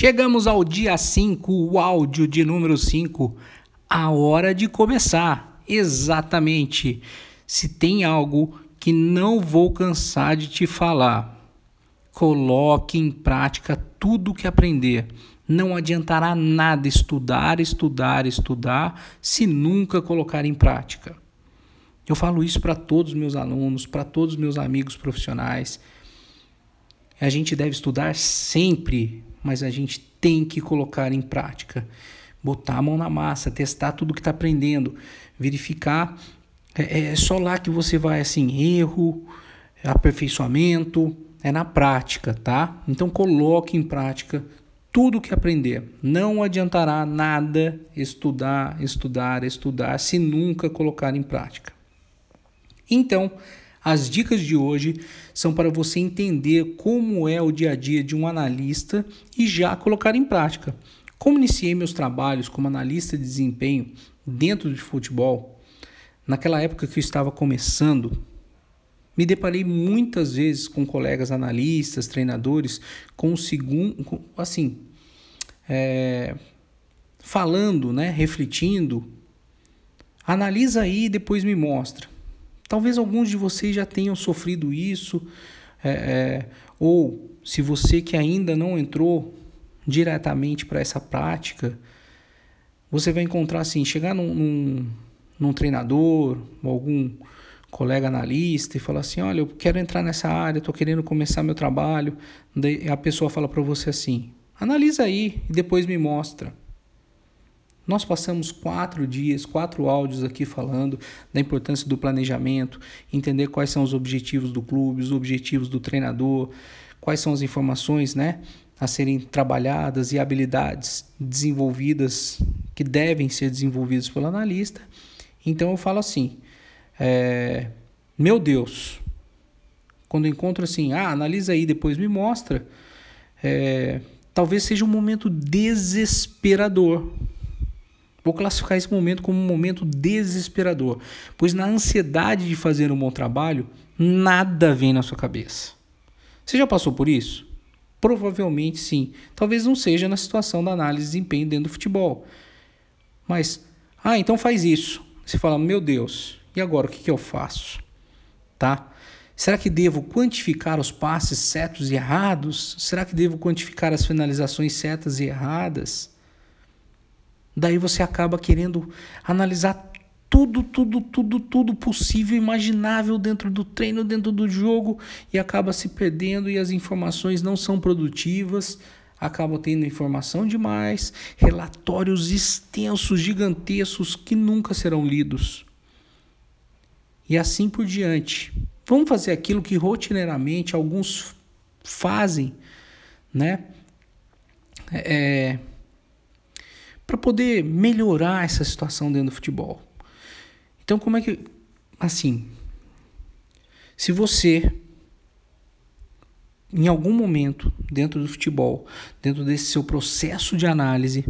Chegamos ao dia 5, o áudio de número 5. A hora de começar. Exatamente. Se tem algo que não vou cansar de te falar, coloque em prática tudo o que aprender. Não adiantará nada estudar, estudar, estudar, se nunca colocar em prática. Eu falo isso para todos os meus alunos, para todos os meus amigos profissionais. A gente deve estudar sempre, mas a gente tem que colocar em prática. Botar a mão na massa, testar tudo que está aprendendo, verificar. É, é só lá que você vai, assim, erro, aperfeiçoamento, é na prática, tá? Então coloque em prática tudo que aprender. Não adiantará nada estudar, estudar, estudar se nunca colocar em prática. Então, as dicas de hoje são para você entender como é o dia a dia de um analista e já colocar em prática. Como iniciei meus trabalhos como analista de desempenho dentro de futebol, naquela época que eu estava começando, me deparei muitas vezes com colegas analistas, treinadores, com segundo, assim, é, falando, né, refletindo. Analisa aí e depois me mostra. Talvez alguns de vocês já tenham sofrido isso, é, é, ou se você que ainda não entrou diretamente para essa prática, você vai encontrar assim, chegar num, num, num treinador algum colega analista e falar assim, olha, eu quero entrar nessa área, estou querendo começar meu trabalho. A pessoa fala para você assim, analisa aí e depois me mostra. Nós passamos quatro dias, quatro áudios aqui falando da importância do planejamento, entender quais são os objetivos do clube, os objetivos do treinador, quais são as informações né, a serem trabalhadas e habilidades desenvolvidas que devem ser desenvolvidas pelo analista. Então eu falo assim: é, meu Deus, quando eu encontro assim, ah, analisa aí, depois me mostra, é, talvez seja um momento desesperador Vou classificar esse momento como um momento desesperador, pois na ansiedade de fazer um bom trabalho, nada vem na sua cabeça. Você já passou por isso? Provavelmente sim. Talvez não seja na situação da análise de desempenho dentro do futebol. Mas, ah, então faz isso. Você fala, meu Deus, e agora o que, que eu faço? Tá? Será que devo quantificar os passes certos e errados? Será que devo quantificar as finalizações certas e erradas? Daí você acaba querendo analisar tudo, tudo, tudo, tudo possível, imaginável dentro do treino, dentro do jogo e acaba se perdendo e as informações não são produtivas. Acaba tendo informação demais, relatórios extensos, gigantescos que nunca serão lidos. E assim por diante. Vamos fazer aquilo que rotineiramente alguns fazem, né? É, para poder melhorar essa situação dentro do futebol. Então, como é que. Assim. Se você, em algum momento, dentro do futebol, dentro desse seu processo de análise,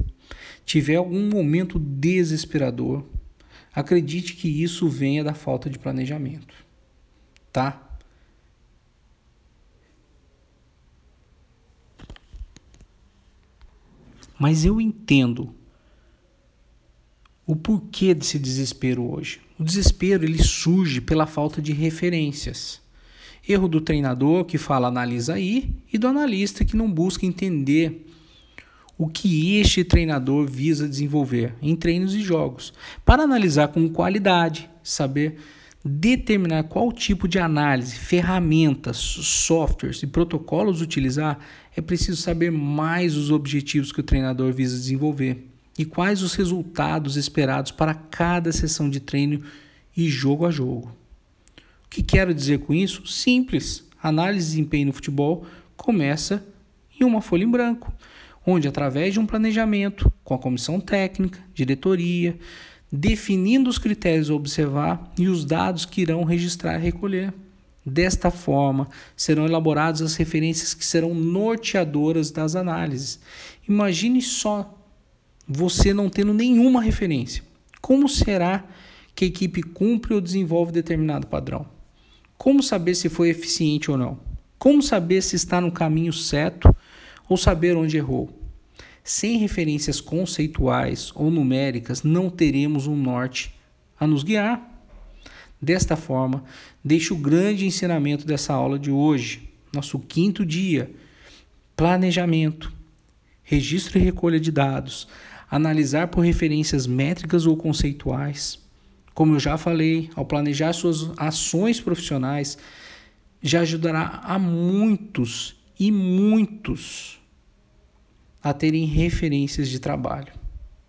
tiver algum momento desesperador, acredite que isso venha da falta de planejamento. Tá? Mas eu entendo o porquê desse desespero hoje. O desespero ele surge pela falta de referências. Erro do treinador que fala analisa aí e do analista que não busca entender o que este treinador visa desenvolver em treinos e jogos, para analisar com qualidade, saber determinar qual tipo de análise, ferramentas, softwares e protocolos utilizar, é preciso saber mais os objetivos que o treinador visa desenvolver e quais os resultados esperados para cada sessão de treino e jogo a jogo. O que quero dizer com isso? Simples. A análise de desempenho no futebol começa em uma folha em branco, onde, através de um planejamento com a comissão técnica, diretoria, definindo os critérios a observar e os dados que irão registrar e recolher. Desta forma, serão elaboradas as referências que serão norteadoras das análises. Imagine só você não tendo nenhuma referência. Como será que a equipe cumpre ou desenvolve determinado padrão? Como saber se foi eficiente ou não? Como saber se está no caminho certo ou saber onde errou? Sem referências conceituais ou numéricas, não teremos um norte a nos guiar. Desta forma, deixo o grande ensinamento dessa aula de hoje, nosso quinto dia: planejamento, registro e recolha de dados, analisar por referências métricas ou conceituais. Como eu já falei, ao planejar suas ações profissionais, já ajudará a muitos e muitos a terem referências de trabalho.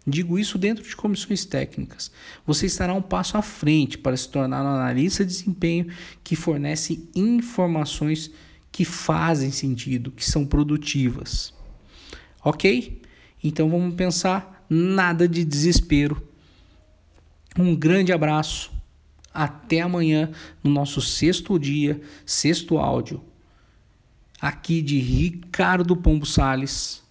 Digo isso dentro de comissões técnicas. Você estará um passo à frente para se tornar um analista de desempenho que fornece informações que fazem sentido, que são produtivas. Ok? Então vamos pensar nada de desespero. Um grande abraço. Até amanhã no nosso sexto dia, sexto áudio. Aqui de Ricardo Pombo Sales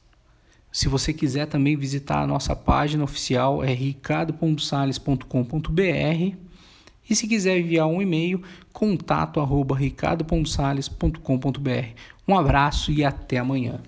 se você quiser também visitar a nossa página oficial é ricardopombosales.com.br e se quiser enviar um e-mail, contato arroba ricardopombosales.com.br. Um abraço e até amanhã.